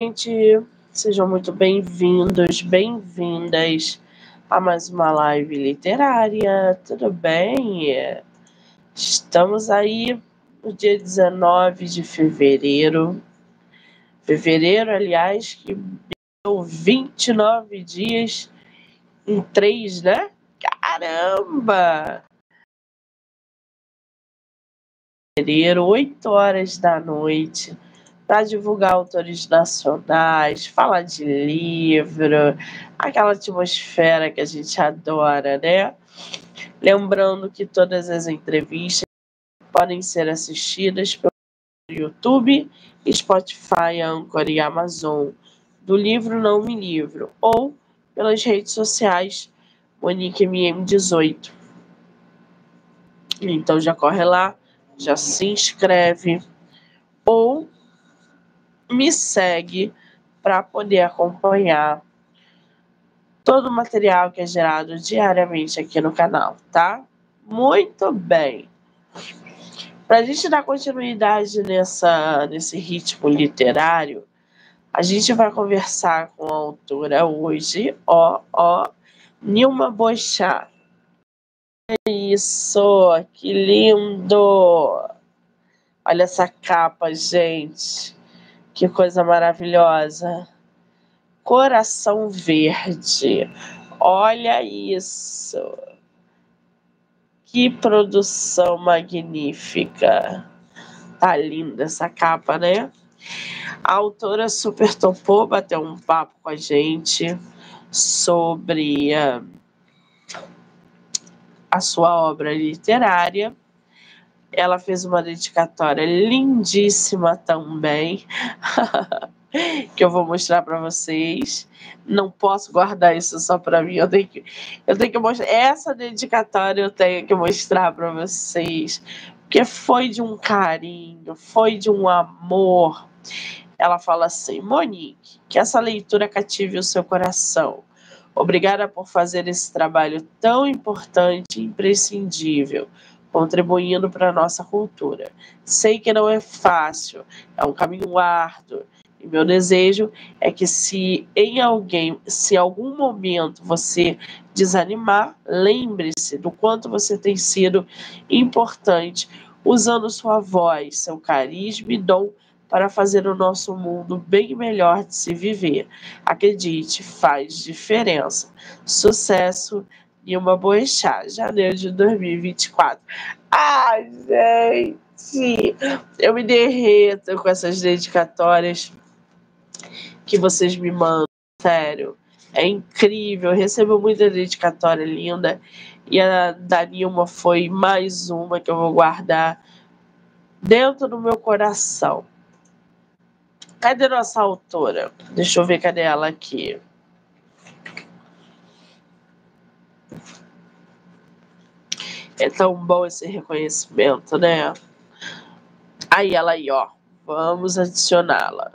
gente, sejam muito bem-vindos, bem-vindas a mais uma live literária, tudo bem? Estamos aí no dia 19 de fevereiro. Fevereiro, aliás, que deu 29 dias em três, né? Caramba! Fevereiro, 8 horas da noite para divulgar autores nacionais, falar de livro, aquela atmosfera que a gente adora, né? Lembrando que todas as entrevistas podem ser assistidas pelo YouTube, Spotify, Anchor e Amazon, do livro Não Me Livro, ou pelas redes sociais Monique MM18. Então já corre lá, já se inscreve, ou me segue para poder acompanhar todo o material que é gerado diariamente aqui no canal, tá? Muito bem. Para a gente dar continuidade nessa, nesse ritmo literário, a gente vai conversar com a autora hoje, ó, ó, Nilma Boixá. Isso, que lindo! Olha essa capa, gente. Que coisa maravilhosa. Coração verde. Olha isso. Que produção magnífica. Tá linda essa capa, né? A autora super topou bater um papo com a gente sobre uh, a sua obra literária ela fez uma dedicatória lindíssima também, que eu vou mostrar para vocês. Não posso guardar isso só para mim, eu tenho que, eu tenho que mostrar. Essa dedicatória eu tenho que mostrar para vocês, porque foi de um carinho, foi de um amor. Ela fala assim: Monique, que essa leitura cative o seu coração. Obrigada por fazer esse trabalho tão importante e imprescindível contribuindo para a nossa cultura. Sei que não é fácil, é um caminho árduo. E meu desejo é que se em alguém, se algum momento você desanimar, lembre-se do quanto você tem sido importante usando sua voz, seu carisma e dom para fazer o nosso mundo bem melhor de se viver. Acredite, faz diferença. Sucesso e uma boechat, janeiro de 2024. Ah, gente! Eu me derreto com essas dedicatórias que vocês me mandam, sério. É incrível, eu recebo muita dedicatória linda. E a da Nilma foi mais uma que eu vou guardar dentro do meu coração. Cadê nossa autora? Deixa eu ver cadê ela aqui. É tão bom esse reconhecimento, né? Aí ela aí, ó. Vamos adicioná-la.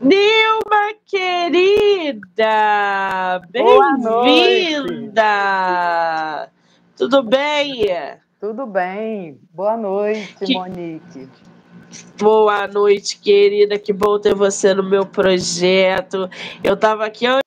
Nilma, querida! Bem-vinda! Tudo bem? Tudo bem. Boa noite, que... Monique. Boa noite, querida. Que bom ter você no meu projeto. Eu estava aqui antes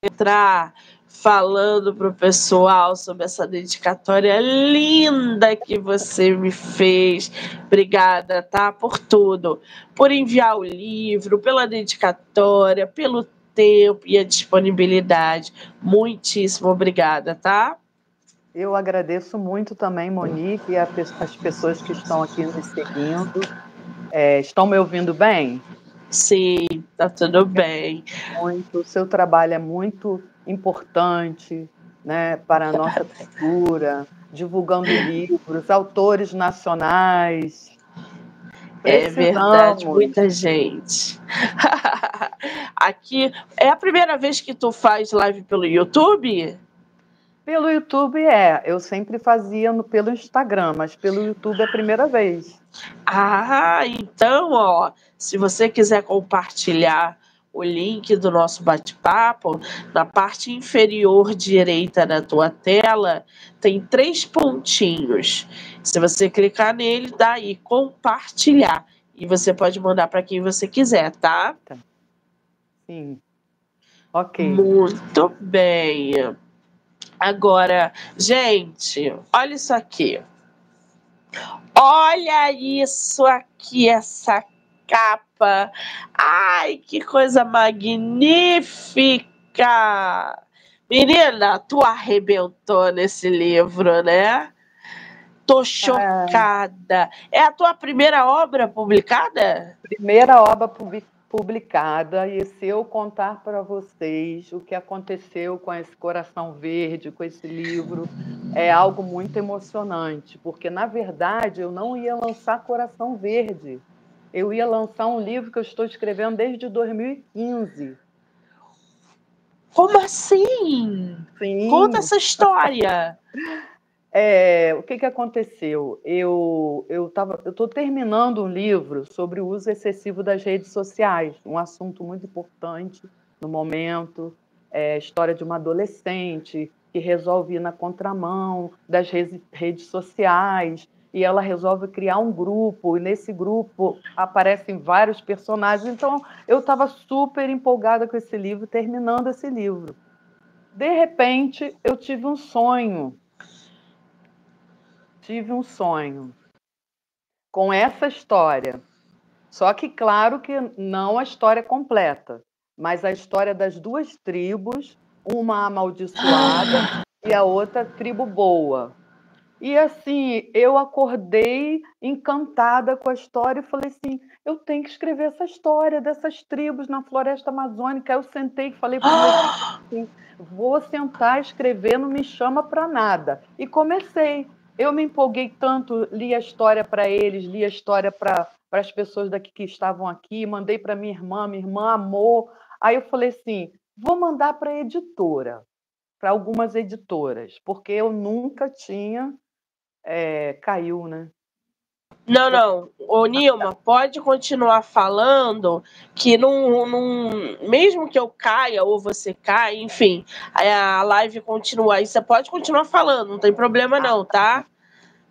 de entrar falando para o pessoal sobre essa dedicatória linda que você me fez. Obrigada, tá? Por tudo. Por enviar o livro, pela dedicatória, pelo tempo e a disponibilidade. Muitíssimo obrigada, tá? Eu agradeço muito também, Monique, e as pessoas que estão aqui nos seguindo. É, estão me ouvindo bem? Sim, tá tudo bem. Muito. O seu trabalho é muito importante né, para a nossa cultura, divulgando livros, autores nacionais. É verdade, muita gente. Aqui é a primeira vez que tu faz live pelo YouTube? Pelo YouTube é, eu sempre fazia no, pelo Instagram, mas pelo YouTube é a primeira vez. Ah, então, ó, se você quiser compartilhar o link do nosso bate-papo, na parte inferior direita da tua tela, tem três pontinhos. Se você clicar nele, dá aí compartilhar. E você pode mandar para quem você quiser, tá? tá? Sim. Ok. Muito bem. Agora, gente, olha isso aqui. Olha isso aqui, essa capa. Ai, que coisa magnífica! Menina, tu arrebentou nesse livro, né? Tô chocada. É, é a tua primeira obra publicada? Primeira obra publicada publicada e se eu contar para vocês o que aconteceu com esse coração verde, com esse livro, é algo muito emocionante, porque na verdade eu não ia lançar Coração Verde. Eu ia lançar um livro que eu estou escrevendo desde 2015. Como assim? Sim. Conta essa história. É, o que, que aconteceu? Eu eu eu estou terminando um livro sobre o uso excessivo das redes sociais, um assunto muito importante no momento, é, história de uma adolescente que resolve ir na contramão das redes sociais e ela resolve criar um grupo e nesse grupo aparecem vários personagens. Então eu estava super empolgada com esse livro, terminando esse livro. De repente eu tive um sonho tive um sonho com essa história. Só que, claro que não a história completa, mas a história das duas tribos, uma amaldiçoada e a outra tribo boa. E assim, eu acordei encantada com a história e falei assim: eu tenho que escrever essa história dessas tribos na floresta amazônica. Eu sentei e falei para assim: vou sentar escrever, não me chama para nada. E comecei eu me empolguei tanto, li a história para eles, li a história para as pessoas daqui que estavam aqui, mandei para minha irmã, minha irmã amou. Aí eu falei assim: vou mandar para a editora, para algumas editoras, porque eu nunca tinha. É, caiu, né? Não, não. Ô, Nilma, pode continuar falando que não, não, mesmo que eu caia ou você caia, enfim, a live continua. Aí você pode continuar falando, não tem problema não, tá?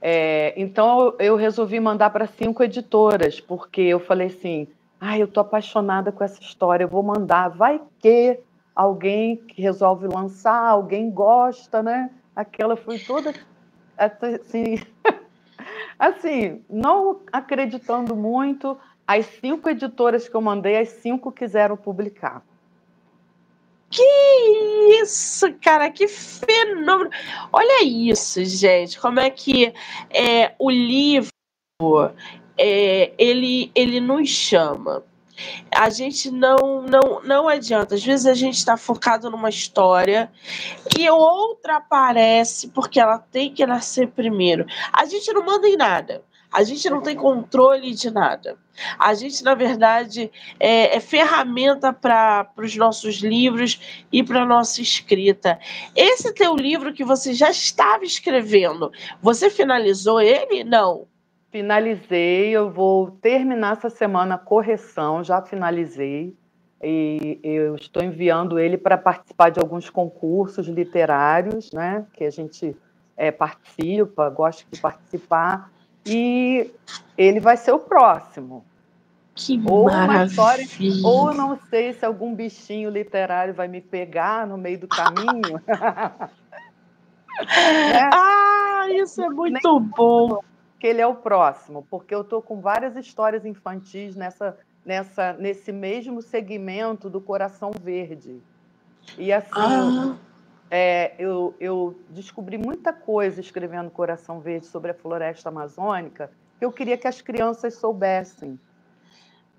É, então eu resolvi mandar para cinco editoras, porque eu falei assim: ah, eu tô apaixonada com essa história, eu vou mandar. Vai que alguém que resolve lançar, alguém gosta, né? Aquela foi toda assim, assim, não acreditando muito. As cinco editoras que eu mandei, as cinco quiseram publicar. Que isso, cara, que fenômeno! Olha isso, gente, como é que é, o livro é, ele, ele nos chama. A gente não, não, não adianta. Às vezes a gente está focado numa história e outra aparece porque ela tem que nascer primeiro. A gente não manda em nada. A gente não tem controle de nada. A gente, na verdade, é, é ferramenta para os nossos livros e para a nossa escrita. Esse teu livro que você já estava escrevendo, você finalizou ele? Não. Finalizei, eu vou terminar essa semana a correção, já finalizei. E eu estou enviando ele para participar de alguns concursos literários, né? Que a gente é, participa, gosta de participar e ele vai ser o próximo. Que ou maravilha. história, ou não sei se algum bichinho literário vai me pegar no meio do caminho. né? Ah, isso é muito Nem bom. Que ele é o próximo, porque eu estou com várias histórias infantis nessa, nessa, nesse mesmo segmento do Coração Verde. E assim, ah é, eu, eu, descobri muita coisa escrevendo Coração Verde sobre a floresta amazônica que eu queria que as crianças soubessem.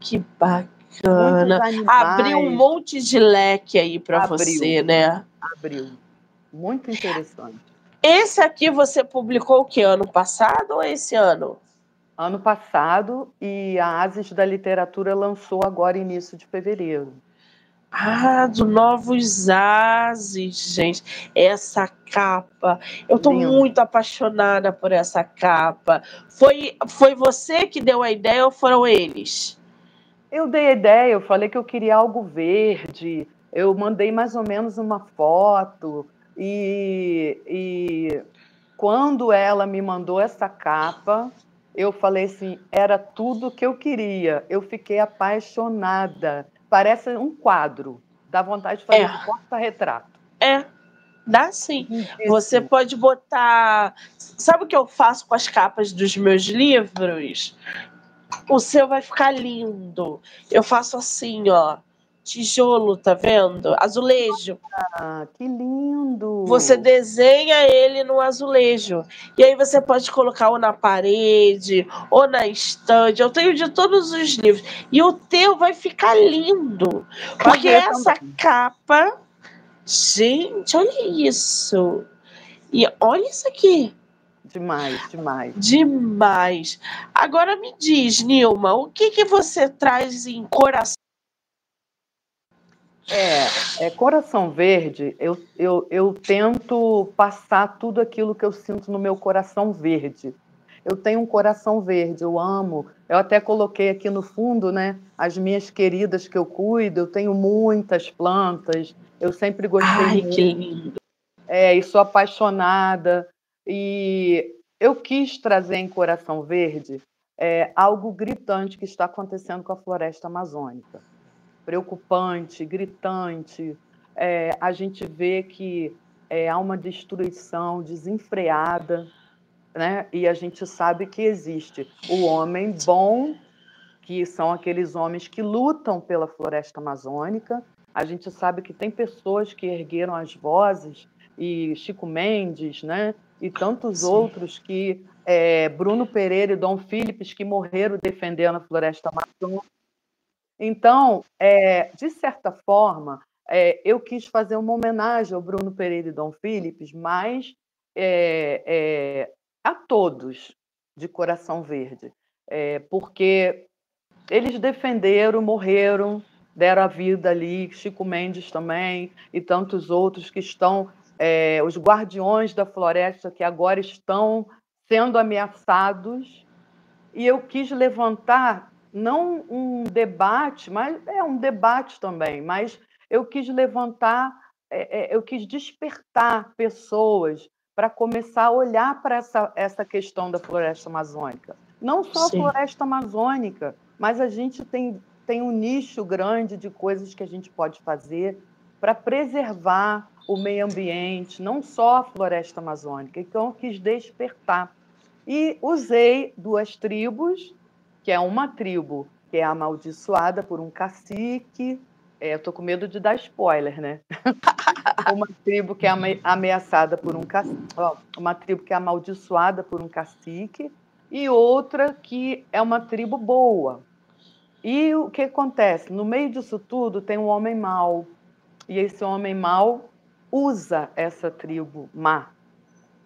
Que bacana! Abriu um monte de leque aí para você, né? Abriu. Muito interessante. Esse aqui você publicou o que? Ano passado ou esse ano? Ano passado e a Ases da Literatura lançou agora início de fevereiro. Ah, do Novos Ases, gente. Essa capa. Eu Lindo. muito apaixonada por essa capa. Foi, foi você que deu a ideia ou foram eles? Eu dei a ideia, eu falei que eu queria algo verde, eu mandei mais ou menos uma foto, e, e quando ela me mandou essa capa, eu falei assim: era tudo que eu queria. Eu fiquei apaixonada. Parece um quadro. Dá vontade de fazer é. um porta-retrato. É, dá sim. Você pode botar. Sabe o que eu faço com as capas dos meus livros? O seu vai ficar lindo. Eu faço assim, ó tijolo, tá vendo? Azulejo. Ah, que lindo! Você desenha ele no azulejo. E aí você pode colocar ou na parede, ou na estante. Eu tenho de todos os livros. E o teu vai ficar lindo. Porque essa também. capa. Gente, olha isso. E olha isso aqui. Demais, demais. Demais. Agora me diz, Nilma, o que, que você traz em coração? É, é, Coração Verde, eu, eu, eu tento passar tudo aquilo que eu sinto no meu coração verde. Eu tenho um coração verde, eu amo. Eu até coloquei aqui no fundo, né, as minhas queridas que eu cuido. Eu tenho muitas plantas. Eu sempre gostei Ai, muito. que lindo. É, e sou apaixonada. E eu quis trazer em Coração Verde é, algo gritante que está acontecendo com a floresta amazônica preocupante, gritante. É, a gente vê que é, há uma destruição desenfreada, né? e a gente sabe que existe o homem bom, que são aqueles homens que lutam pela floresta amazônica. A gente sabe que tem pessoas que ergueram as vozes, e Chico Mendes, né? e tantos Sim. outros que é, Bruno Pereira e Dom Philips que morreram defendendo a floresta amazônica. Então, é, de certa forma, é, eu quis fazer uma homenagem ao Bruno Pereira e Dom Philips, mas é, é a todos de Coração Verde, é, porque eles defenderam, morreram, deram a vida ali, Chico Mendes também e tantos outros que estão, é, os guardiões da floresta que agora estão sendo ameaçados. E eu quis levantar não um debate, mas é um debate também, mas eu quis levantar, é, é, eu quis despertar pessoas para começar a olhar para essa, essa questão da floresta amazônica. Não só Sim. a floresta amazônica, mas a gente tem, tem um nicho grande de coisas que a gente pode fazer para preservar o meio ambiente, não só a floresta amazônica. Então, eu quis despertar. E usei duas tribos que é uma tribo que é amaldiçoada por um cacique. É, eu tô com medo de dar spoiler, né? uma tribo que é ameaçada por um cacique, uma tribo que é amaldiçoada por um cacique e outra que é uma tribo boa. E o que acontece? No meio disso tudo tem um homem mau. E esse homem mau usa essa tribo má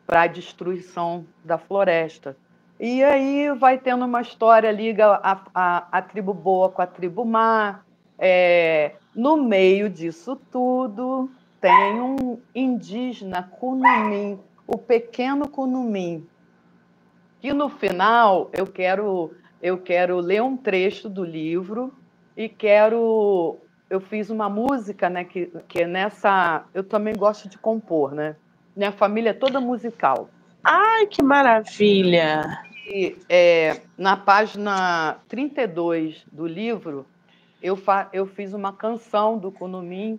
para a destruição da floresta. E aí vai tendo uma história, liga a, a, a tribo boa com a tribo má. É, no meio disso tudo, tem um indígena Kunumim, o pequeno Kunumim, que no final eu quero eu quero ler um trecho do livro e quero eu fiz uma música, né, que, que nessa eu também gosto de compor, né? Minha família é toda musical. Ai, que maravilha! E, é, na página 32 do livro, eu, fa eu fiz uma canção do Kunumim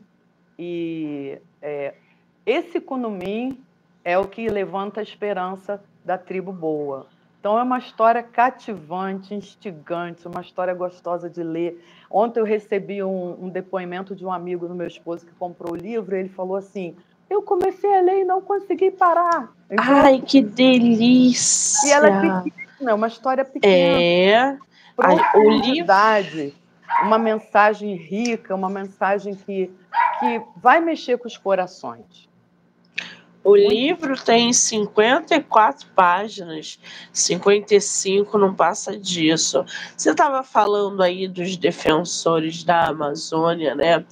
e é, esse Kunumim é o que levanta a esperança da tribo boa. Então é uma história cativante, instigante, uma história gostosa de ler. Ontem eu recebi um, um depoimento de um amigo do meu esposo que comprou o livro e ele falou assim: eu comecei a ler e não consegui parar. Então, Ai, que delícia! E ela é pequena, é uma história pequena. É. O livro. Uma mensagem rica, uma mensagem que, que vai mexer com os corações. O livro tem 54 páginas, 55 não passa disso. Você estava falando aí dos defensores da Amazônia, né?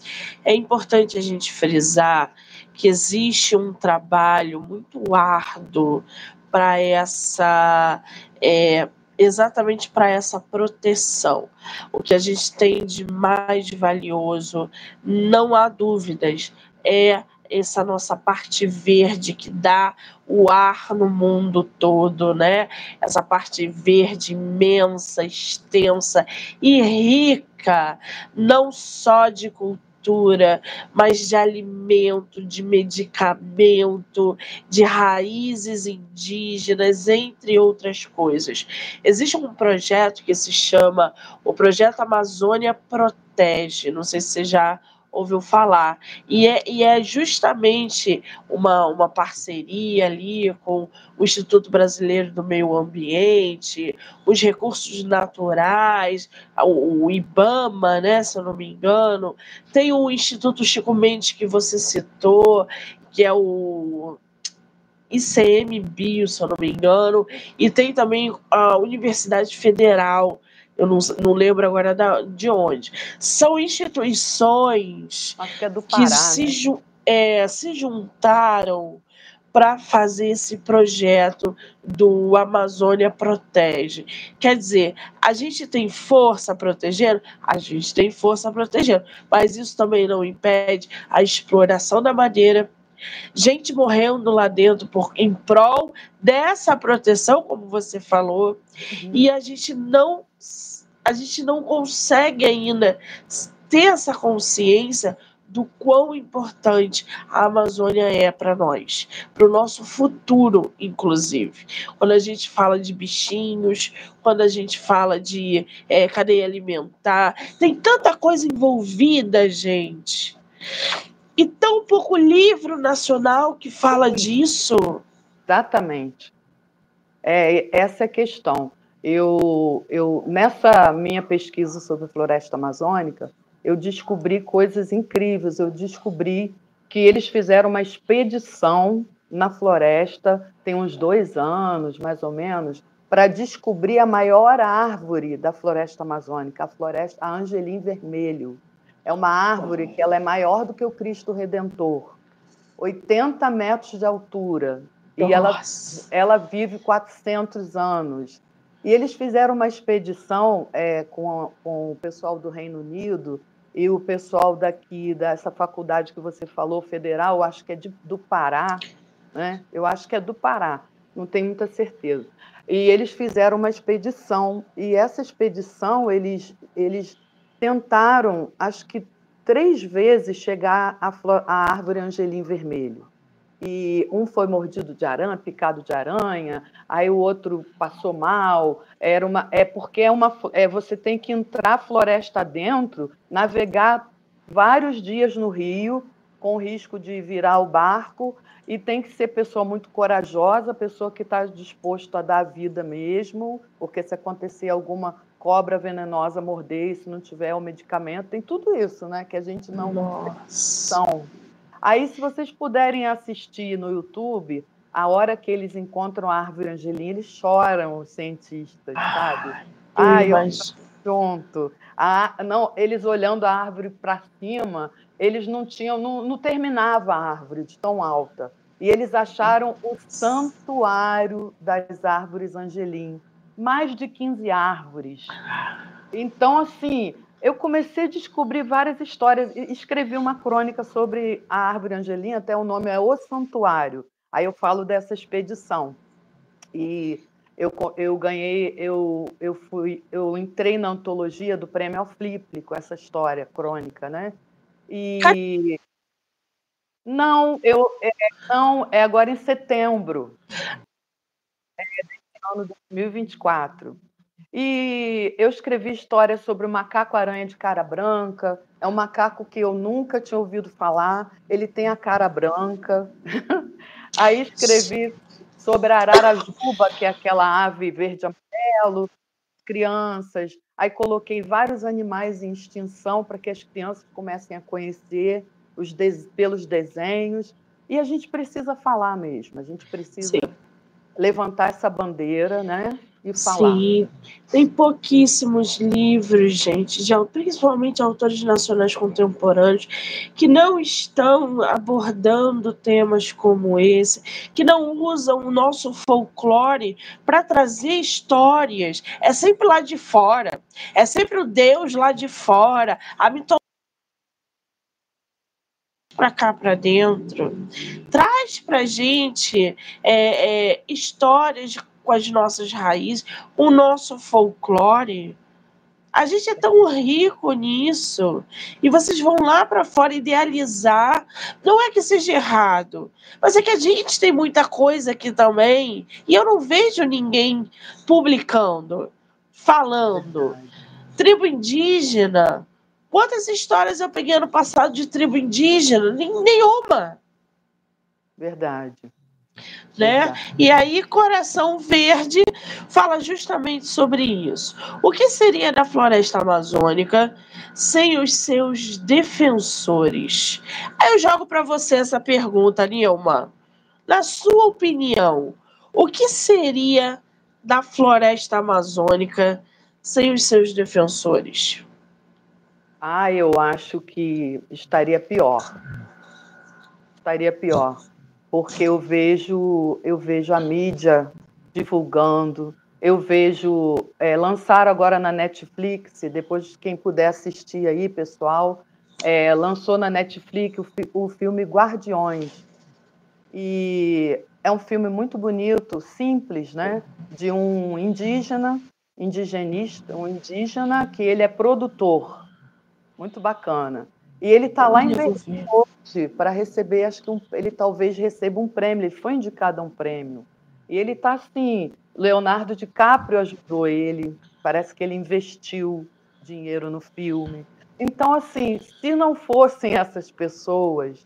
É importante a gente frisar que existe um trabalho muito árduo para essa é, exatamente para essa proteção. O que a gente tem de mais valioso, não há dúvidas, é essa nossa parte verde que dá o ar no mundo todo, né? Essa parte verde imensa, extensa e rica, não só de cultura cultura, mas de alimento, de medicamento, de raízes indígenas, entre outras coisas. Existe um projeto que se chama o Projeto Amazônia Protege, não sei se você já ouviu falar. E é, e é justamente uma, uma parceria ali com o Instituto Brasileiro do Meio Ambiente, os recursos naturais, o, o IBAMA, né, se eu não me engano, tem o Instituto Chico Mendes que você citou, que é o ICMBio, se eu não me engano, e tem também a Universidade Federal eu não, não lembro agora da, de onde. São instituições que, é Pará, que se, né? é, se juntaram para fazer esse projeto do Amazônia Protege. Quer dizer, a gente tem força protegendo? A gente tem força protegendo, mas isso também não impede a exploração da madeira, gente morrendo lá dentro por, em prol dessa proteção, como você falou, uhum. e a gente não a gente não consegue ainda ter essa consciência do quão importante a Amazônia é para nós, para o nosso futuro, inclusive. Quando a gente fala de bichinhos, quando a gente fala de é, cadeia alimentar, tem tanta coisa envolvida, gente. E tão pouco livro nacional que fala disso. Exatamente. É, essa é a questão eu, eu nessa minha pesquisa sobre floresta amazônica, eu descobri coisas incríveis. Eu descobri que eles fizeram uma expedição na floresta, tem uns dois anos, mais ou menos, para descobrir a maior árvore da floresta amazônica, a floresta a Angelim Vermelho. É uma árvore que ela é maior do que o Cristo Redentor, 80 metros de altura, Nossa. e ela, ela vive 400 anos. E eles fizeram uma expedição é, com, com o pessoal do Reino Unido e o pessoal daqui, dessa faculdade que você falou, federal, acho que é de, do Pará, né? Eu acho que é do Pará, não tenho muita certeza. E eles fizeram uma expedição, e essa expedição eles, eles tentaram, acho que três vezes, chegar à, à árvore Angelim Vermelho e um foi mordido de aranha, picado de aranha, aí o outro passou mal. Era uma, é porque é uma, é, você tem que entrar floresta dentro, navegar vários dias no rio, com risco de virar o barco, e tem que ser pessoa muito corajosa, pessoa que está disposto a dar a vida mesmo, porque se acontecer alguma cobra venenosa morder, e se não tiver o medicamento, tem tudo isso, né? Que a gente não Nossa. Aí, se vocês puderem assistir no YouTube, a hora que eles encontram a árvore angelina, eles choram, os cientistas, sabe? Ai, mas... pronto. Ah, não, eles olhando a árvore para cima, eles não tinham, não, não terminava a árvore de tão alta. E eles acharam o santuário das árvores angelim. Mais de 15 árvores. Então, assim, eu comecei a descobrir várias histórias. Escrevi uma crônica sobre a árvore angelina, até o nome é O Santuário. Aí eu falo dessa expedição. E eu, eu ganhei, eu, eu fui, eu entrei na antologia do Prêmio Flip com essa história crônica, né? E não, eu é, não é agora em setembro. É ano 2024. E eu escrevi histórias sobre o macaco-aranha de cara branca. É um macaco que eu nunca tinha ouvido falar. Ele tem a cara branca. Aí escrevi sobre a ararajuba, que é aquela ave verde-amarelo, crianças. Aí coloquei vários animais em extinção para que as crianças comecem a conhecer os pelos desenhos. E a gente precisa falar mesmo, a gente precisa Sim. Levantar essa bandeira, né? e falar. Sim, tem pouquíssimos livros, gente, de, principalmente autores nacionais contemporâneos, que não estão abordando temas como esse, que não usam o nosso folclore para trazer histórias. É sempre lá de fora, é sempre o Deus lá de fora, a mitologia para cá para dentro, traz para gente é, é, histórias com as nossas raízes, o nosso folclore. A gente é tão rico nisso. E vocês vão lá para fora idealizar. Não é que seja errado, mas é que a gente tem muita coisa aqui também. E eu não vejo ninguém publicando, falando. Tribo indígena. Quantas histórias eu peguei ano passado de tribo indígena? Nenhuma. Verdade né? E aí Coração Verde fala justamente sobre isso. O que seria da floresta amazônica sem os seus defensores? Aí eu jogo para você essa pergunta, Nilma. Na sua opinião, o que seria da floresta amazônica sem os seus defensores? Ah, eu acho que estaria pior. Estaria pior porque eu vejo, eu vejo a mídia divulgando, eu vejo é, lançar agora na Netflix, depois quem puder assistir aí, pessoal, é, lançou na Netflix o, o filme Guardiões. E é um filme muito bonito, simples, né? De um indígena, indigenista, um indígena que ele é produtor. Muito bacana. E ele está lá em hoje para receber, acho que um, ele talvez receba um prêmio, ele foi indicado a um prêmio. E ele está assim, Leonardo DiCaprio ajudou ele, parece que ele investiu dinheiro no filme. Então, assim, se não fossem essas pessoas,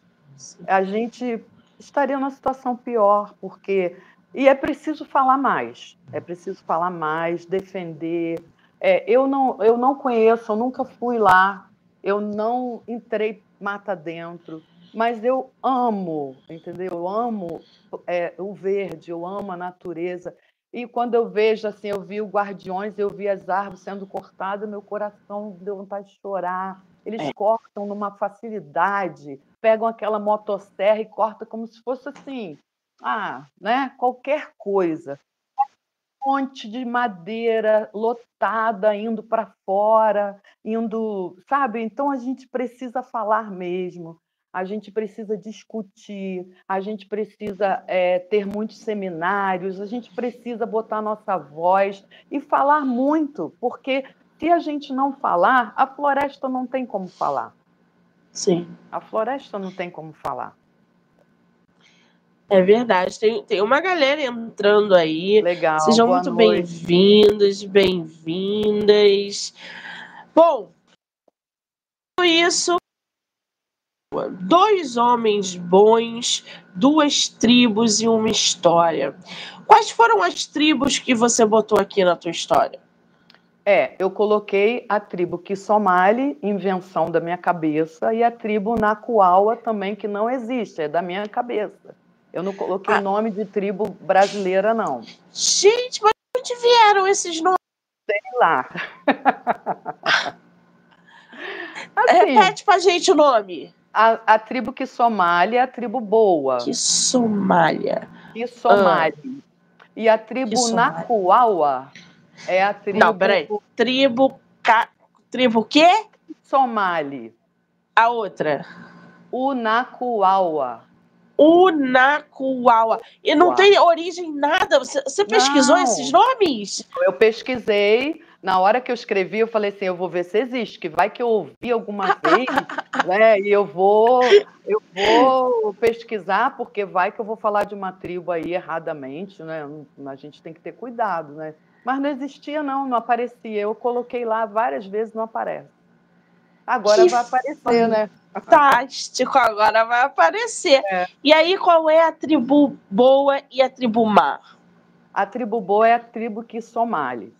a gente estaria numa situação pior, porque. E é preciso falar mais, é preciso falar mais, defender. É, eu, não, eu não conheço, eu nunca fui lá, eu não entrei mata dentro, mas eu amo, entendeu? Eu amo é, o verde, eu amo a natureza. E quando eu vejo assim, eu vi o guardiões, eu vi as árvores sendo cortadas, meu coração deu vontade de chorar. Eles é. cortam numa facilidade, pegam aquela motosserra e cortam como se fosse assim, ah, né? Qualquer coisa monte de madeira lotada indo para fora, indo, sabe? Então a gente precisa falar mesmo, a gente precisa discutir, a gente precisa é, ter muitos seminários, a gente precisa botar nossa voz e falar muito, porque se a gente não falar, a floresta não tem como falar. Sim. A floresta não tem como falar. É verdade, tem, tem uma galera entrando aí. Legal. Sejam muito bem-vindos, bem-vindas. Bom, isso, dois homens bons, duas tribos e uma história. Quais foram as tribos que você botou aqui na tua história? É, eu coloquei a tribo Kisomali, invenção da minha cabeça, e a tribo Nakuawa também, que não existe, é da minha cabeça. Eu não coloquei ah. nome de tribo brasileira, não. Gente, mas onde vieram esses nomes? Sei lá. assim, Repete pra gente o nome. A, a tribo que Somália é a tribo boa. Que Somália. Que Somália. Ah. E a tribo Nakuawa é a tribo. Não, peraí. Tribo. Ca... Tribo quê? Somali. A outra. Unakuawa. Unacuaua. E não Uau. tem origem nada. Você, você pesquisou não. esses nomes? Eu pesquisei. Na hora que eu escrevi, eu falei assim: eu vou ver se existe, que vai que eu ouvi alguma vez, né? E eu vou, eu vou pesquisar, porque vai que eu vou falar de uma tribo aí erradamente, né? A gente tem que ter cuidado, né? Mas não existia, não, não aparecia. Eu coloquei lá várias vezes, não aparece. Agora que vai aparecer, né? Fantástico, agora vai aparecer. É. E aí, qual é a tribo boa e a tribo má? A tribo boa é a tribo que somale,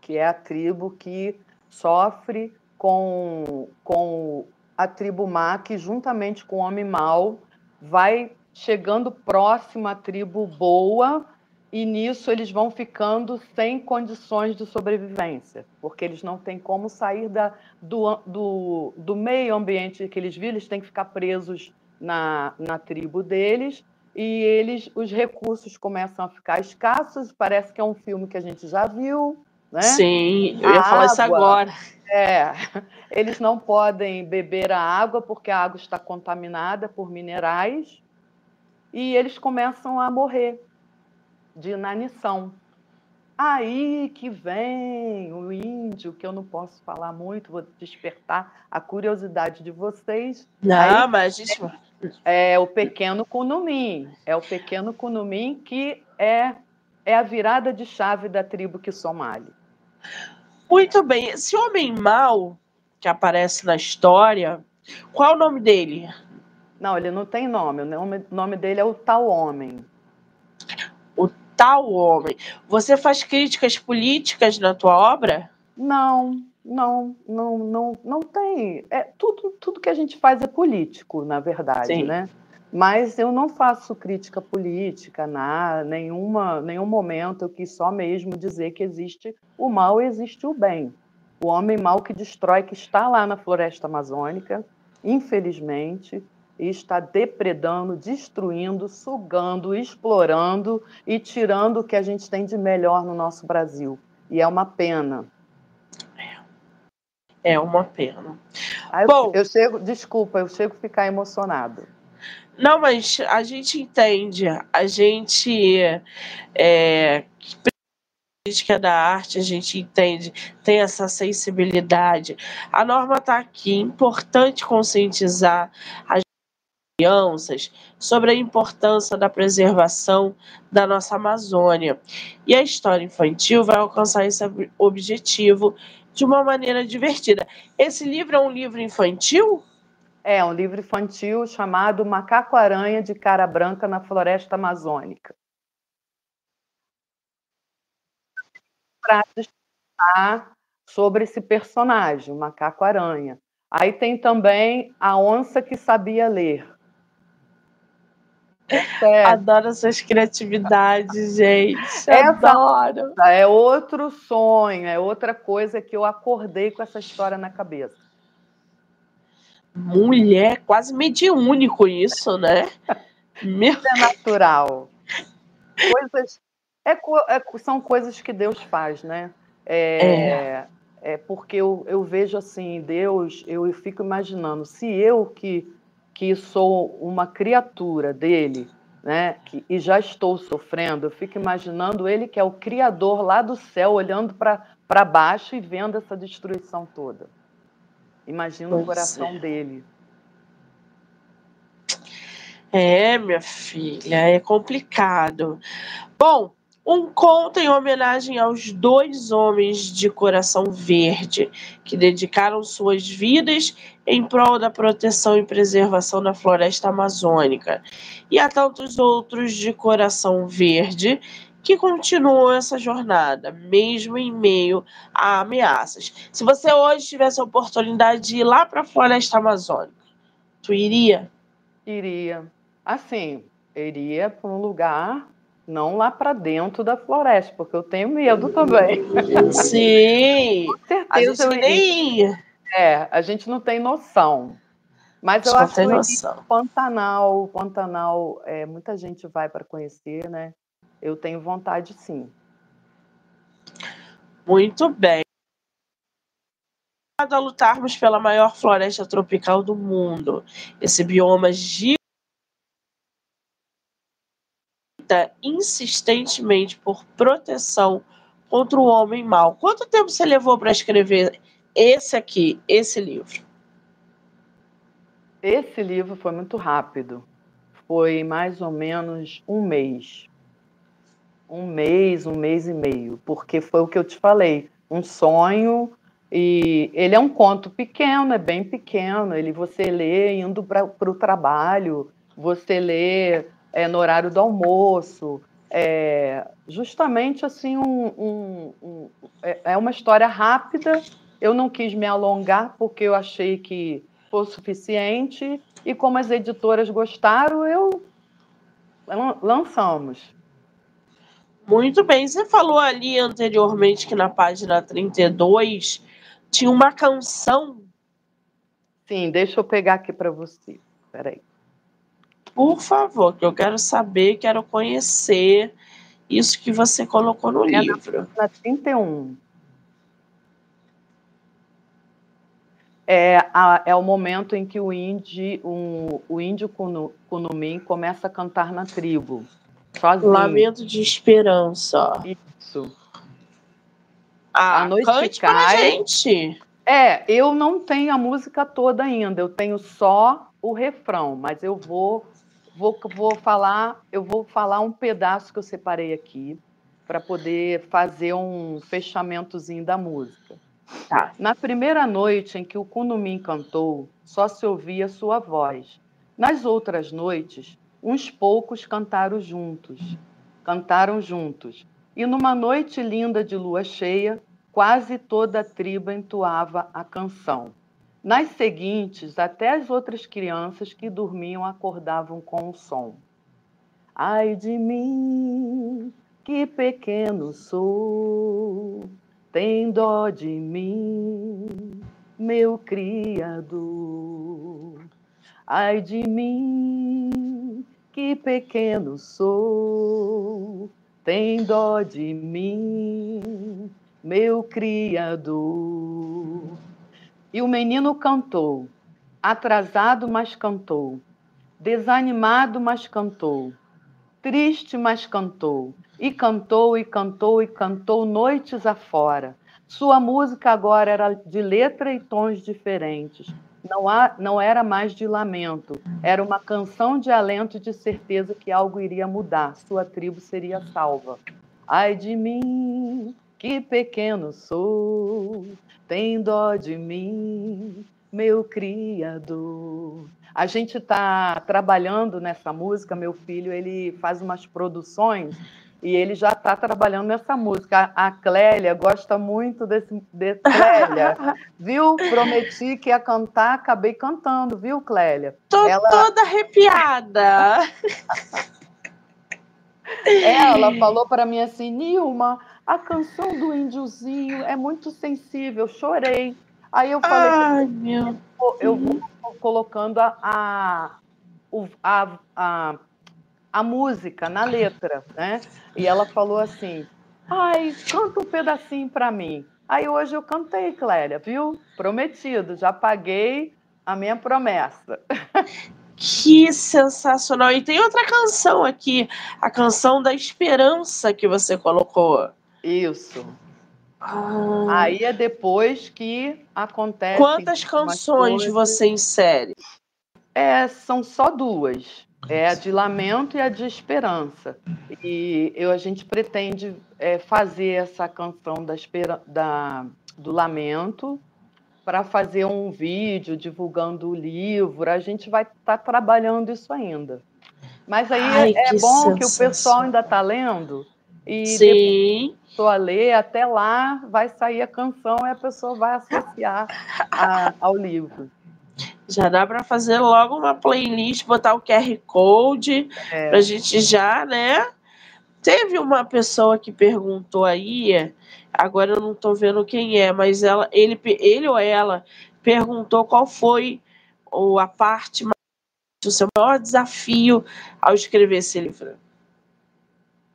que é a tribo que sofre com, com a tribo má, que juntamente com o homem mau vai chegando próximo à tribo boa e nisso eles vão ficando sem condições de sobrevivência, porque eles não têm como sair da, do, do, do meio ambiente que eles vivem, eles têm que ficar presos na, na tribo deles, e eles os recursos começam a ficar escassos. Parece que é um filme que a gente já viu. Né? Sim, eu ia a falar água, isso agora. É, eles não podem beber a água porque a água está contaminada por minerais e eles começam a morrer de inanição. Aí que vem o índio, que eu não posso falar muito, vou despertar a curiosidade de vocês. Não, Aí, mas gente... é, é o pequeno Kunumim, é o pequeno Kunumim que é, é a virada de chave da tribo Kisomali. Muito bem, esse homem mau que aparece na história, qual é o nome dele? Não, ele não tem nome, o nome, nome dele é o tal homem tal homem. Você faz críticas políticas na tua obra? Não, não, não, não, não tem. É tudo, tudo que a gente faz é político, na verdade, Sim. né? Mas eu não faço crítica política, na nenhuma, nenhum momento eu quis só mesmo dizer que existe o mal e existe o bem. O homem mau que destrói, que está lá na floresta amazônica, infelizmente, está depredando, destruindo, sugando, explorando e tirando o que a gente tem de melhor no nosso Brasil. E é uma pena. É uma pena. Aí Bom, eu, eu chego, desculpa, eu chego a ficar emocionado. Não, mas a gente entende, a gente é, crítica da arte, a gente entende, tem essa sensibilidade. A norma está aqui, importante conscientizar a crianças sobre a importância da preservação da nossa Amazônia. E a história infantil vai alcançar esse objetivo de uma maneira divertida. Esse livro é um livro infantil? É, um livro infantil chamado Macaco-Aranha de Cara Branca na Floresta Amazônica. Para discutir sobre esse personagem, o Macaco-Aranha. Aí tem também a onça que sabia ler. É. Adoro suas criatividades, gente. Essa Adoro. É outro sonho, é outra coisa que eu acordei com essa história na cabeça. Mulher, quase mediúnico isso, né? Meu... É natural. Coisas, é, é, são coisas que Deus faz, né? É, é. é porque eu, eu vejo assim, Deus, eu fico imaginando, se eu que que sou uma criatura dele, né, que, e já estou sofrendo, eu fico imaginando ele que é o criador lá do céu, olhando para baixo e vendo essa destruição toda. Imagina o coração é. dele. É, minha filha, é complicado. Bom, um conto em homenagem aos dois homens de coração verde que dedicaram suas vidas em prol da proteção e preservação da floresta amazônica, e a tantos outros de coração verde que continuam essa jornada, mesmo em meio a ameaças. Se você hoje tivesse a oportunidade de ir lá para a floresta amazônica, tu iria? Iria. Assim, iria para um lugar não lá para dentro da floresta, porque eu tenho medo também. Sim, com certeza. A gente nem... É, a gente não tem noção. Mas eu acho que Pantanal, Pantanal, é, muita gente vai para conhecer, né? Eu tenho vontade, sim. Muito bem. A lutarmos pela maior floresta tropical do mundo, esse bioma gigante insistentemente por proteção contra o homem mau. Quanto tempo você levou para escrever esse aqui, esse livro? Esse livro foi muito rápido. Foi mais ou menos um mês. Um mês, um mês e meio. Porque foi o que eu te falei. Um sonho. E ele é um conto pequeno, é bem pequeno. Ele você lê indo para o trabalho, você lê é, no horário do almoço. É, justamente assim, um, um, um, é, é uma história rápida. Eu não quis me alongar porque eu achei que foi suficiente. E como as editoras gostaram, eu lançamos. Muito bem. Você falou ali anteriormente que na página 32 tinha uma canção. Sim, deixa eu pegar aqui para você. Peraí. Por favor, que eu quero saber, quero conhecer isso que você colocou no é livro. Na 31. É, a, é o momento em que o, índio, um, o índio Kunumim começa a cantar na tribo. Sozinho. Lamento de esperança. Isso. Ah, a noite cante cai. gente. É, eu não tenho a música toda ainda, eu tenho só o refrão, mas eu vou vou, vou falar, eu vou falar um pedaço que eu separei aqui para poder fazer um fechamentozinho da música. Tá. Na primeira noite em que o Kunumim cantou, só se ouvia sua voz. Nas outras noites, uns poucos cantaram juntos. Cantaram juntos. E numa noite linda de lua cheia, quase toda a tribo entoava a canção. Nas seguintes, até as outras crianças que dormiam acordavam com o som. Ai de mim, que pequeno sou, tem dó de mim, meu Criador. Ai de mim, que pequeno sou, tem dó de mim, meu Criador. E o menino cantou, atrasado, mas cantou, desanimado, mas cantou, triste, mas cantou, e cantou, e cantou, e cantou noites afora. Sua música agora era de letra e tons diferentes. Não, há, não era mais de lamento, era uma canção de alento e de certeza que algo iria mudar, sua tribo seria salva. Ai de mim, que pequeno sou, tem dó de mim, meu Criador. A gente está trabalhando nessa música, meu filho ele faz umas produções e ele já está trabalhando nessa música. A Clélia gosta muito desse de Clélia, viu? Prometi que ia cantar, acabei cantando, viu, Clélia? Tô Ela... toda arrepiada. Ela falou para mim assim, Nilma, a canção do índiozinho é muito sensível, chorei. Aí eu falei, Ai, meu eu vou colocando a, a, a, a, a música na letra, né? E ela falou assim, ai, canta um pedacinho para mim. Aí hoje eu cantei, Clélia, viu? Prometido, já paguei a minha promessa. Que sensacional! E tem outra canção aqui, a canção da esperança que você colocou. Isso. Ah. Aí é depois que acontece. Quantas canções você insere? É, são só duas. É a de lamento e a de esperança. E eu, a gente pretende é, fazer essa canção da, da do lamento para fazer um vídeo divulgando o livro. A gente vai estar tá trabalhando isso ainda. Mas aí Ai, é, é bom que o pessoal ainda está lendo e Sim. a ler, até lá vai sair a canção e a pessoa vai associar a, ao livro. Já dá para fazer logo uma playlist, botar o QR Code, é. para a gente já, né? Teve uma pessoa que perguntou aí, agora eu não estou vendo quem é, mas ela, ele, ele ou ela perguntou qual foi ou a parte, o seu maior desafio ao escrever esse livro.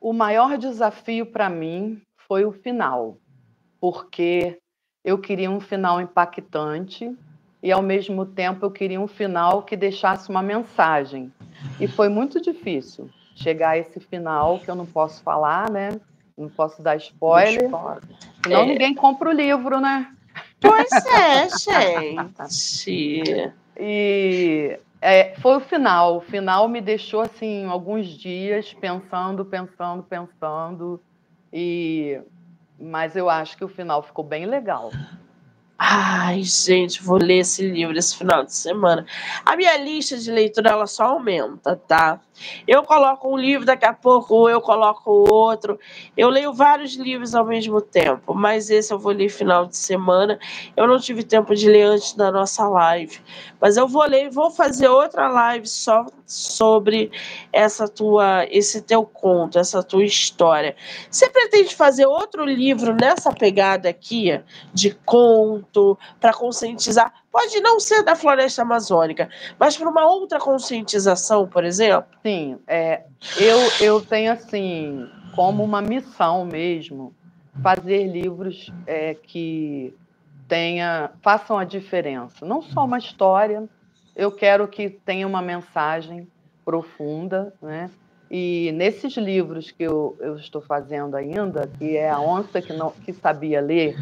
O maior desafio para mim foi o final, porque eu queria um final impactante e, ao mesmo tempo, eu queria um final que deixasse uma mensagem. E foi muito difícil chegar a esse final, que eu não posso falar, né? Não posso dar spoiler. Senão é. ninguém compra o livro, né? Pois é, gente. E é, foi o final. O final me deixou assim alguns dias pensando, pensando, pensando. E mas eu acho que o final ficou bem legal. Ai, gente, vou ler esse livro esse final de semana. A minha lista de leitura ela só aumenta, tá? Eu coloco um livro, daqui a pouco eu coloco outro. Eu leio vários livros ao mesmo tempo, mas esse eu vou ler final de semana. Eu não tive tempo de ler antes da nossa live, mas eu vou ler e vou fazer outra live só sobre essa tua, esse teu conto, essa tua história. Você pretende fazer outro livro nessa pegada aqui de conto para conscientizar? Pode não ser da floresta amazônica, mas para uma outra conscientização, por exemplo? Sim, é, eu, eu tenho assim, como uma missão mesmo, fazer livros é, que tenha, façam a diferença. Não só uma história, eu quero que tenha uma mensagem profunda, né? E nesses livros que eu, eu estou fazendo ainda, que é a onça que não que sabia ler,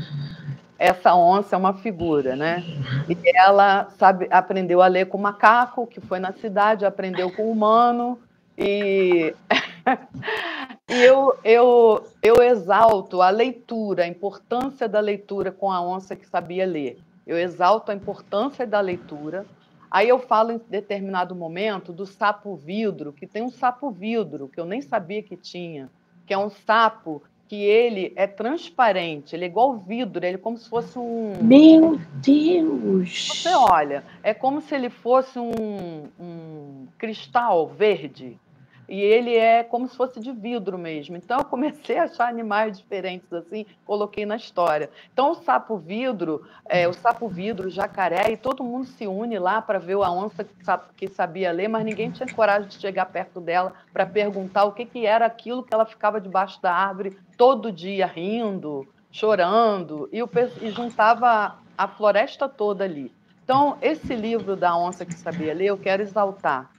essa onça é uma figura, né? E ela sabe, aprendeu a ler com macaco, que foi na cidade, aprendeu com humano, e, e eu, eu, eu exalto a leitura, a importância da leitura com a onça que sabia ler. Eu exalto a importância da leitura. Aí eu falo em determinado momento do sapo vidro, que tem um sapo vidro, que eu nem sabia que tinha, que é um sapo que ele é transparente, ele é igual vidro, ele é como se fosse um. Meu Deus! Você olha, é como se ele fosse um, um cristal verde e ele é como se fosse de vidro mesmo. Então eu comecei a achar animais diferentes assim, coloquei na história. Então o sapo vidro, é, o sapo vidro, o jacaré, e todo mundo se une lá para ver a onça que sabia ler, mas ninguém tinha coragem de chegar perto dela para perguntar o que, que era aquilo que ela ficava debaixo da árvore todo dia rindo, chorando, e, o, e juntava a floresta toda ali. Então, esse livro da onça que sabia ler, eu quero exaltar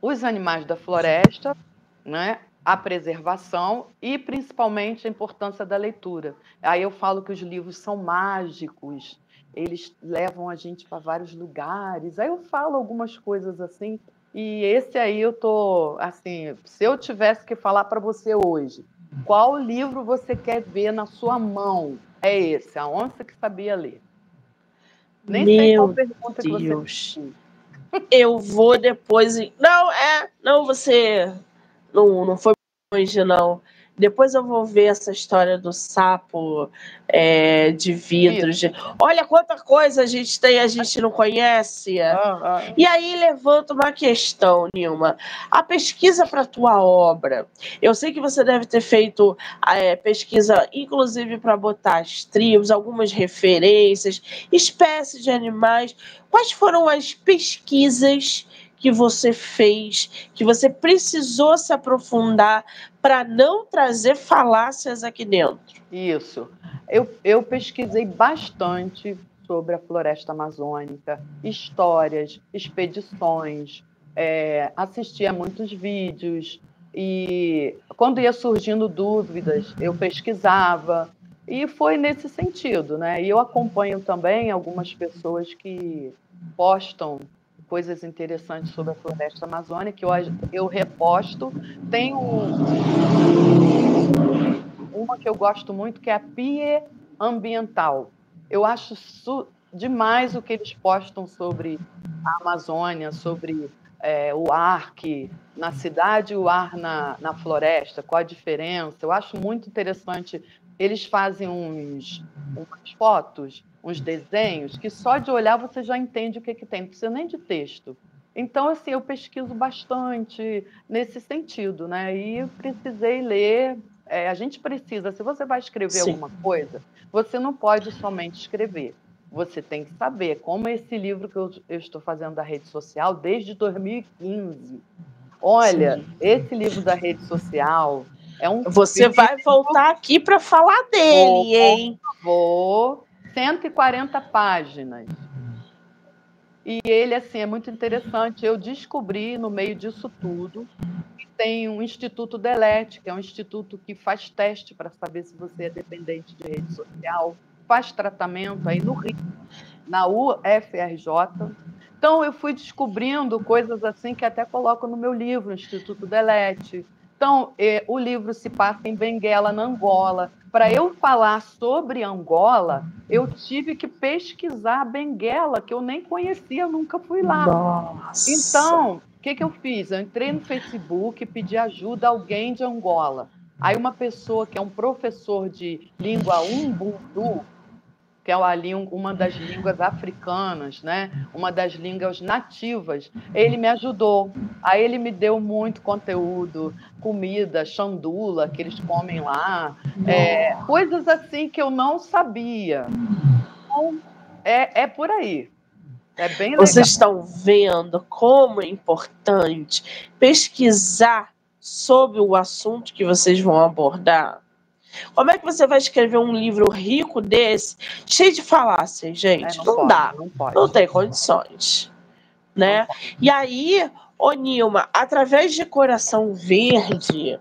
os animais da floresta, né, a preservação e principalmente a importância da leitura. Aí eu falo que os livros são mágicos, eles levam a gente para vários lugares. Aí eu falo algumas coisas assim, e esse aí eu tô assim, se eu tivesse que falar para você hoje, qual livro você quer ver na sua mão? É esse, A Onça que Sabia Ler. Nem Meu sei qual pergunta Deus. que você eu vou depois. Não, é. Não, você. Não, não foi longe, não. Depois eu vou ver essa história do sapo é, de vidro. De... Olha quanta coisa a gente tem a gente não conhece. Ah, ah. E aí levanta uma questão, Nilma. A pesquisa para a tua obra. Eu sei que você deve ter feito é, pesquisa, inclusive para botar as tribos, algumas referências, espécies de animais. Quais foram as pesquisas que você fez, que você precisou se aprofundar para não trazer falácias aqui dentro. Isso. Eu, eu pesquisei bastante sobre a floresta amazônica, histórias, expedições, é, a muitos vídeos e quando ia surgindo dúvidas, eu pesquisava e foi nesse sentido, né? E eu acompanho também algumas pessoas que postam coisas interessantes sobre a floresta amazônica, que eu, eu reposto. Tem um, uma que eu gosto muito, que é a PIE Ambiental. Eu acho demais o que eles postam sobre a Amazônia, sobre é, o ar que na cidade e o ar na, na floresta, qual a diferença. Eu acho muito interessante. Eles fazem uns, umas fotos uns desenhos que só de olhar você já entende o que, que tem, não precisa nem de texto. Então, assim, eu pesquiso bastante nesse sentido, né? E precisei ler. É, a gente precisa, se você vai escrever Sim. alguma coisa, você não pode somente escrever. Você tem que saber, como esse livro que eu, eu estou fazendo da rede social desde 2015. Olha, Sim. esse livro da rede social é um. Você vai voltar aqui para falar dele, vou, hein? Vou, 140 páginas. E ele, assim, é muito interessante. Eu descobri, no meio disso tudo, que tem um Instituto Delete, que é um instituto que faz teste para saber se você é dependente de rede social, faz tratamento aí no Rio, na UFRJ. Então, eu fui descobrindo coisas assim que até coloco no meu livro, Instituto Delete, Então, eh, o livro se passa em Benguela, na Angola. Para eu falar sobre Angola, eu tive que pesquisar Benguela, que eu nem conhecia, nunca fui lá. Nossa. Então, o que, que eu fiz? Eu entrei no Facebook e pedi ajuda a alguém de Angola. Aí uma pessoa que é um professor de língua Ubuntu, que é uma das línguas africanas, né? uma das línguas nativas, ele me ajudou. Aí ele me deu muito conteúdo, comida, chandula, que eles comem lá, é, coisas assim que eu não sabia. Então, é, é por aí. É bem legal. Vocês estão vendo como é importante pesquisar sobre o assunto que vocês vão abordar? Como é que você vai escrever um livro rico desse, cheio de falácias, gente? É, não, não pode, dá. Não, pode. não tem condições. Né? E aí, ô Nilma, através de Coração Verde,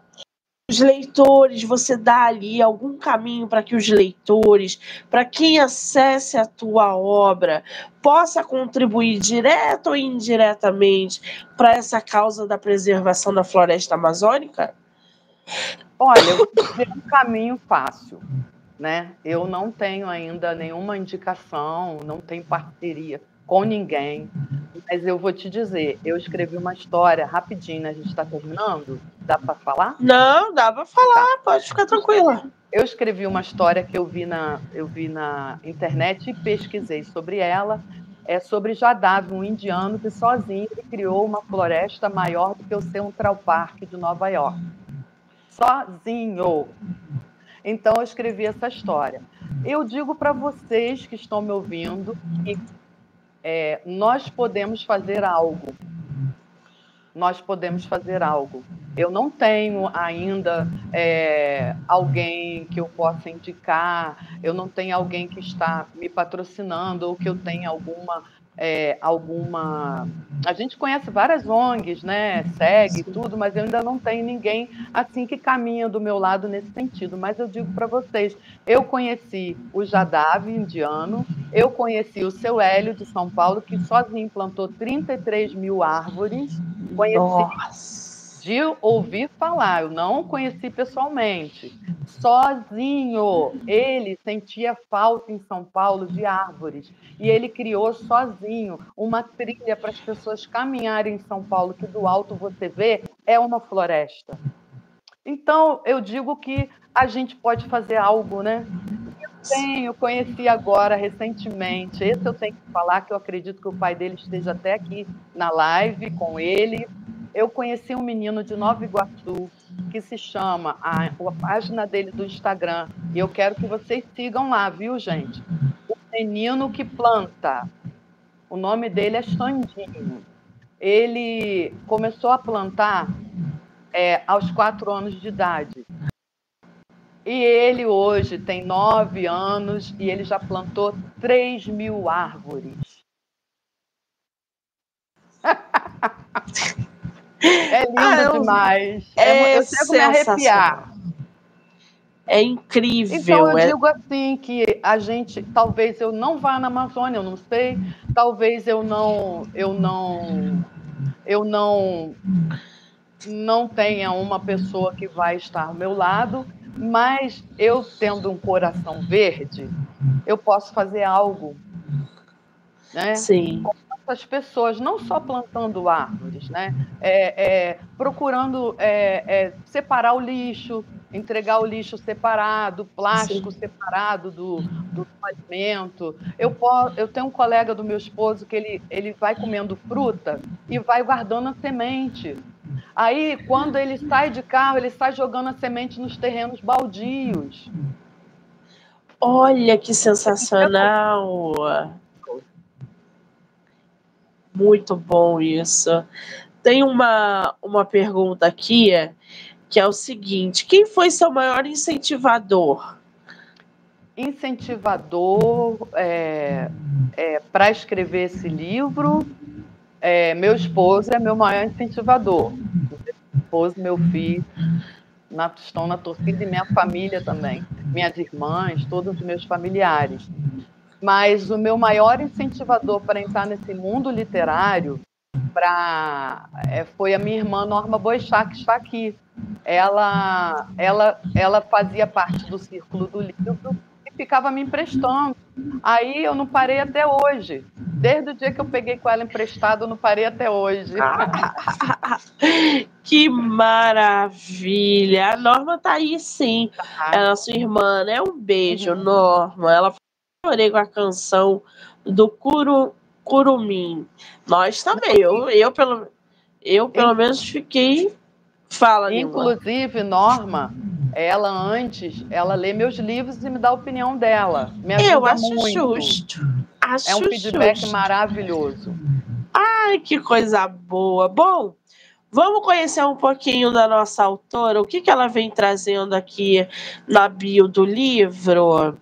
os leitores, você dá ali algum caminho para que os leitores, para quem acesse a tua obra, possa contribuir direto ou indiretamente para essa causa da preservação da floresta amazônica? Olha, eu um caminho fácil, né? Eu não tenho ainda nenhuma indicação, não tenho parceria com ninguém, mas eu vou te dizer, eu escrevi uma história rapidinho, né? a gente está terminando, dá para falar? Não, dá para falar, tá. pode ficar tranquila. Eu escrevi uma história que eu vi na, eu vi na internet e pesquisei sobre ela. É sobre Jadav, um indiano que sozinho criou uma floresta maior do que o Central Park de Nova York sozinho. Então eu escrevi essa história. Eu digo para vocês que estão me ouvindo que é, nós podemos fazer algo. Nós podemos fazer algo. Eu não tenho ainda é, alguém que eu possa indicar, eu não tenho alguém que está me patrocinando ou que eu tenha alguma é, alguma. A gente conhece várias ONGs, né? Segue tudo, mas eu ainda não tenho ninguém assim que caminha do meu lado nesse sentido. Mas eu digo para vocês: eu conheci o Jadav indiano, eu conheci o seu Hélio de São Paulo, que sozinho plantou 33 mil árvores. Conheci. Nossa de ouvir falar, eu não conheci pessoalmente. Sozinho, ele sentia falta em São Paulo de árvores e ele criou sozinho uma trilha para as pessoas caminharem em São Paulo, que do alto você vê é uma floresta. Então, eu digo que a gente pode fazer algo, né? Tenho, conheci agora recentemente. Esse eu tenho que falar que eu acredito que o pai dele esteja até aqui na live com ele eu conheci um menino de Nova Iguaçu que se chama, a, a página dele do Instagram, e eu quero que vocês sigam lá, viu, gente? O menino que planta. O nome dele é Xandinho. Ele começou a plantar é, aos quatro anos de idade. E ele hoje tem nove anos e ele já plantou três mil árvores. É lindo ah, eu, demais. É, é eu chego me arrepiar. É incrível. Então eu é... digo assim que a gente, talvez eu não vá na Amazônia, eu não sei. Talvez eu não, eu não, eu não, não tenha uma pessoa que vai estar ao meu lado, mas eu tendo um coração verde, eu posso fazer algo, né? Sim essas pessoas, não só plantando árvores, né? É, é, procurando é, é separar o lixo, entregar o lixo separado, plástico Sim. separado do, do alimento. Eu, posso, eu tenho um colega do meu esposo que ele, ele vai comendo fruta e vai guardando a semente. Aí, quando ele sai de carro, ele sai jogando a semente nos terrenos baldios. Olha que sensacional! Muito bom isso. Tem uma, uma pergunta aqui, que é o seguinte: quem foi seu maior incentivador? Incentivador é, é, para escrever esse livro, é, meu esposo é meu maior incentivador. Meu esposo, meu filho, na, estão na torcida e minha família também, minhas irmãs, todos os meus familiares. Mas o meu maior incentivador para entrar nesse mundo literário pra, é, foi a minha irmã Norma Boixá, que está aqui. ela, ela, ela fazia parte do círculo do livro e ficava me emprestando. Aí eu não parei até hoje. Desde o dia que eu peguei com ela emprestado, eu não parei até hoje. que maravilha! A Norma tá aí sim. Tá. Ela, sua irmã, né? Um beijo, uhum. Norma. Ela chorei com a canção do Curu, Curumim. Nós também. Eu, eu, pelo, eu, pelo menos, fiquei Fala, Inclusive, Norma, ela antes, ela lê meus livros e me dá a opinião dela. Me ajuda Eu acho muito. justo. Acho é um feedback justo. maravilhoso. Ai, que coisa boa. Bom, vamos conhecer um pouquinho da nossa autora, o que, que ela vem trazendo aqui na bio do livro.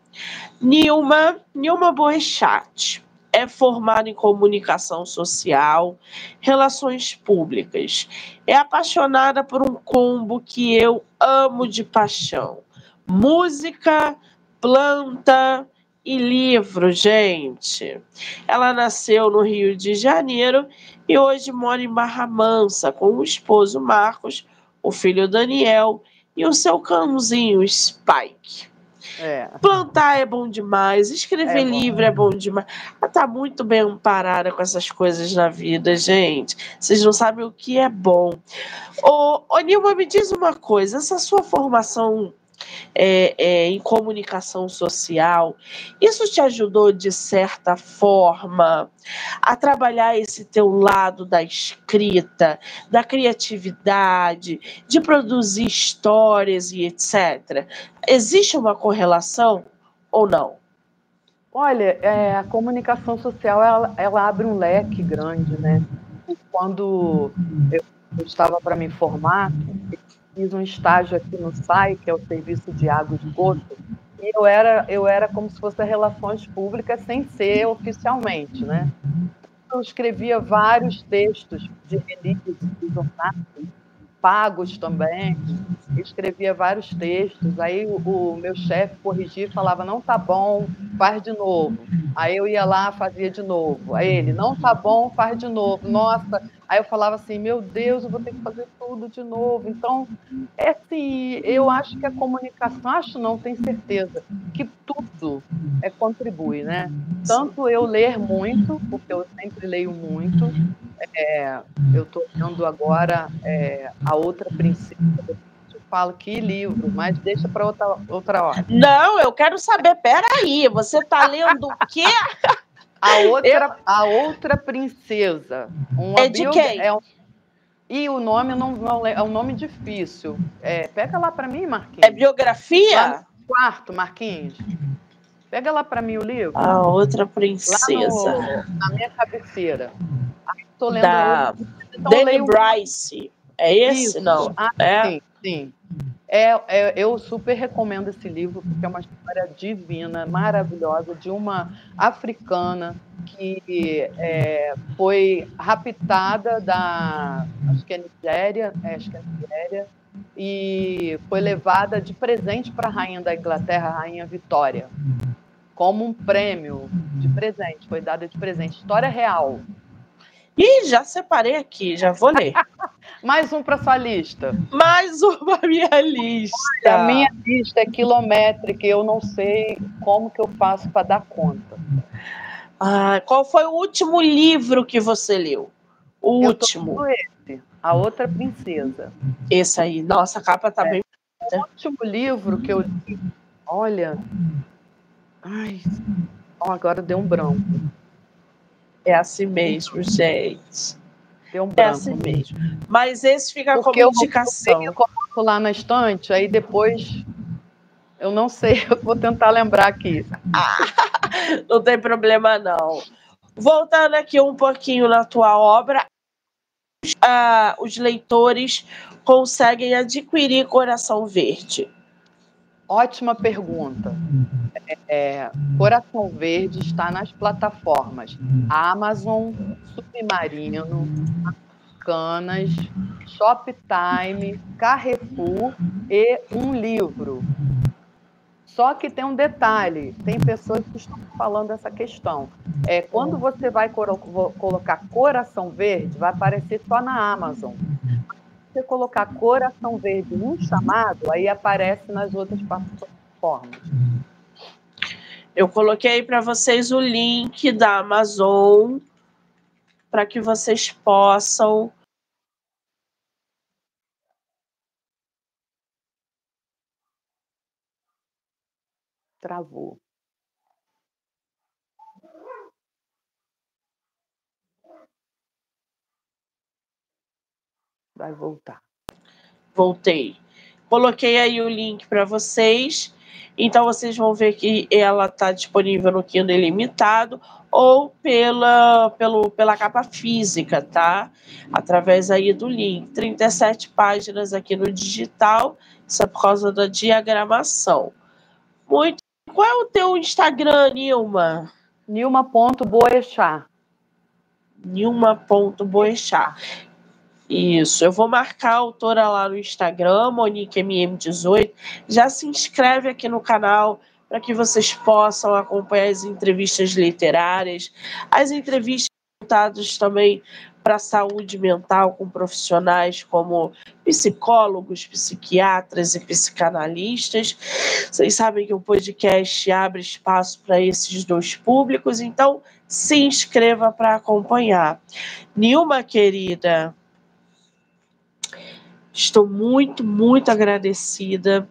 Nilma, Nilma Boechat é formada em comunicação social, relações públicas. É apaixonada por um combo que eu amo de paixão: música, planta e livro, gente. Ela nasceu no Rio de Janeiro e hoje mora em Barra Mansa com o esposo Marcos, o filho Daniel e o seu cãozinho Spike. É. Plantar é bom demais, escrever é livro é bom demais. Ela tá muito bem amparada com essas coisas na vida, gente. Vocês não sabem o que é bom. Ô, ô Nilma, me diz uma coisa: essa sua formação é, é, em comunicação social, isso te ajudou de certa forma a trabalhar esse teu lado da escrita, da criatividade, de produzir histórias e etc. Existe uma correlação ou não? Olha, é, a comunicação social ela, ela, abre um leque grande, né? Quando eu, eu estava para me formar, fiz um estágio aqui no SAI, que é o Serviço de Água e Esgoto, e eu era, eu era como se fosse relações públicas sem ser oficialmente, né? Eu escrevia vários textos de release de jornais, pagos também, escrevia vários textos, aí o, o meu chefe corrigia e falava, não tá bom, faz de novo. Aí eu ia lá, fazia de novo. Aí ele, não tá bom, faz de novo. Nossa, Aí eu falava assim, meu Deus, eu vou ter que fazer tudo de novo. Então, é assim, eu acho que a comunicação, acho não, tenho certeza, que tudo é, contribui, né? Tanto eu ler muito, porque eu sempre leio muito, é, eu estou lendo agora é, a outra princípio eu falo que livro, mas deixa para outra, outra hora. Não, eu quero saber, peraí, você está lendo o quê? A outra, eu... a outra princesa. Uma é de quem? É um... E o nome não, não é um nome difícil. É, pega lá para mim, Marquinhos. É biografia? quarto, Marquinhos. Pega lá para mim o livro. A outra princesa. No, na minha cabeceira. Estou lendo. Da então, Danny Bryce. É esse? Isso. Não. Ah, é? Sim, sim. É, é, eu super recomendo esse livro, porque é uma história divina, maravilhosa, de uma africana que é, foi raptada da, acho que é Nigéria, é, acho que é Nigéria, e foi levada de presente para a rainha da Inglaterra, a rainha Vitória, como um prêmio de presente, foi dada de presente. História real. Ih, já separei aqui, já vou ler. Mais um para sua lista. Mais uma minha lista. A minha lista é quilométrica, eu não sei como que eu faço para dar conta. Ah, qual foi o último livro que você leu? O eu último. esse, A Outra Princesa. Esse aí. Nossa, a capa tá é. bem. O último livro que eu li, olha. Ai, agora deu um branco. É assim mesmo, gente. Deu um branco. É assim mesmo. Mas esse fica Porque como indicação. Eu coloco lá na estante, aí depois eu não sei, eu vou tentar lembrar aqui. não tem problema, não. Voltando aqui um pouquinho na tua obra, uh, os leitores conseguem adquirir Coração Verde? Ótima pergunta. É, Coração Verde está nas plataformas Amazon, Submarino, Canas, Shoptime, Carrefour e um livro. Só que tem um detalhe: tem pessoas que estão falando essa questão. É, quando você vai colocar Coração Verde, vai aparecer só na Amazon. Você colocar Coração Verde no chamado, aí aparece nas outras plataformas. Eu coloquei para vocês o link da Amazon para que vocês possam travou. Vai voltar. Voltei. Coloquei aí o link para vocês. Então vocês vão ver que ela está disponível no Kindle ilimitado ou pela, pelo, pela capa física, tá? Através aí do link. 37 páginas aqui no digital, isso é por causa da diagramação. Muito. Qual é o teu Instagram, Nilma? Nilma.boechat. Nilma.boechat. Isso, eu vou marcar a autora lá no Instagram, MoniqueMM18. Já se inscreve aqui no canal para que vocês possam acompanhar as entrevistas literárias, as entrevistas voltadas também para a saúde mental com profissionais como psicólogos, psiquiatras e psicanalistas. Vocês sabem que o podcast abre espaço para esses dois públicos, então se inscreva para acompanhar. Nilma, querida, Estou muito, muito agradecida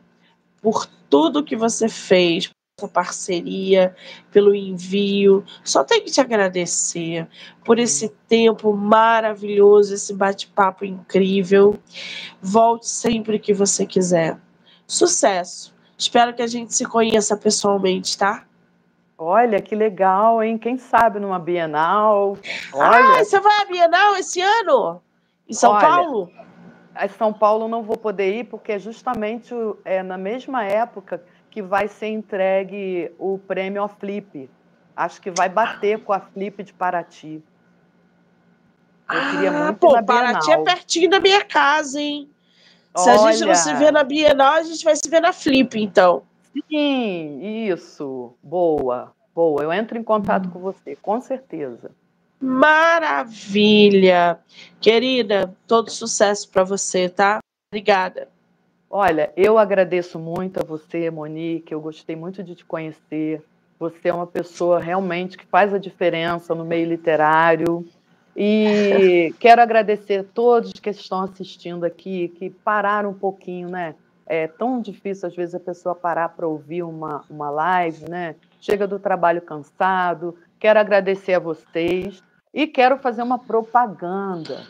por tudo que você fez, por parceria, pelo envio. Só tenho que te agradecer por esse tempo maravilhoso, esse bate-papo incrível. Volte sempre que você quiser. Sucesso! Espero que a gente se conheça pessoalmente, tá? Olha, que legal, hein? Quem sabe numa Bienal. Olha. Ah, você vai à Bienal esse ano? Em São Olha, Paulo? A São Paulo não vou poder ir porque é justamente é na mesma época que vai ser entregue o prêmio ao Flip. Acho que vai bater com a Flip de Paraty. Eu queria ah, muito pô, Paraty é pertinho da minha casa, hein? Se Olha... a gente não se vê na Bienal, a gente vai se ver na Flip, então. Sim, isso. Boa, boa. Eu entro em contato com você, com certeza. Maravilha! Querida, todo sucesso para você, tá? Obrigada. Olha, eu agradeço muito a você, Monique. Eu gostei muito de te conhecer. Você é uma pessoa realmente que faz a diferença no meio literário. E quero agradecer a todos que estão assistindo aqui, que pararam um pouquinho, né? É tão difícil, às vezes, a pessoa parar para ouvir uma, uma live, né? Chega do trabalho cansado. Quero agradecer a vocês. E quero fazer uma propaganda.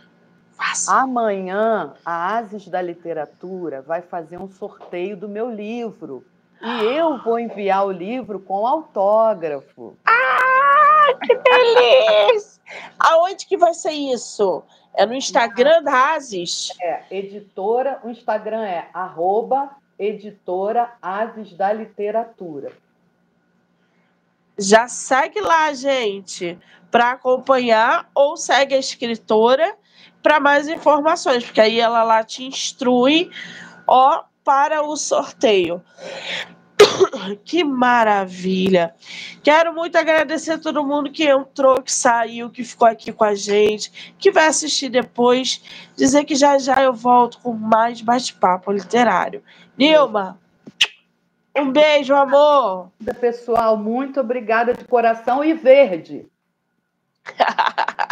Faça. Amanhã, a Ases da Literatura vai fazer um sorteio do meu livro. E eu vou enviar o livro com autógrafo. Ah, que delícia! Aonde que vai ser isso? É no Instagram da Ases? É, editora, o Instagram é arroba editora Ases da Literatura. Já segue lá, gente para acompanhar ou segue a escritora para mais informações, porque aí ela lá te instrui ó para o sorteio. Que maravilha! Quero muito agradecer a todo mundo que entrou, que saiu, que ficou aqui com a gente, que vai assistir depois. Dizer que já já eu volto com mais bate-papo literário. Nilma, um beijo, amor! Pessoal, muito obrigada de coração e verde.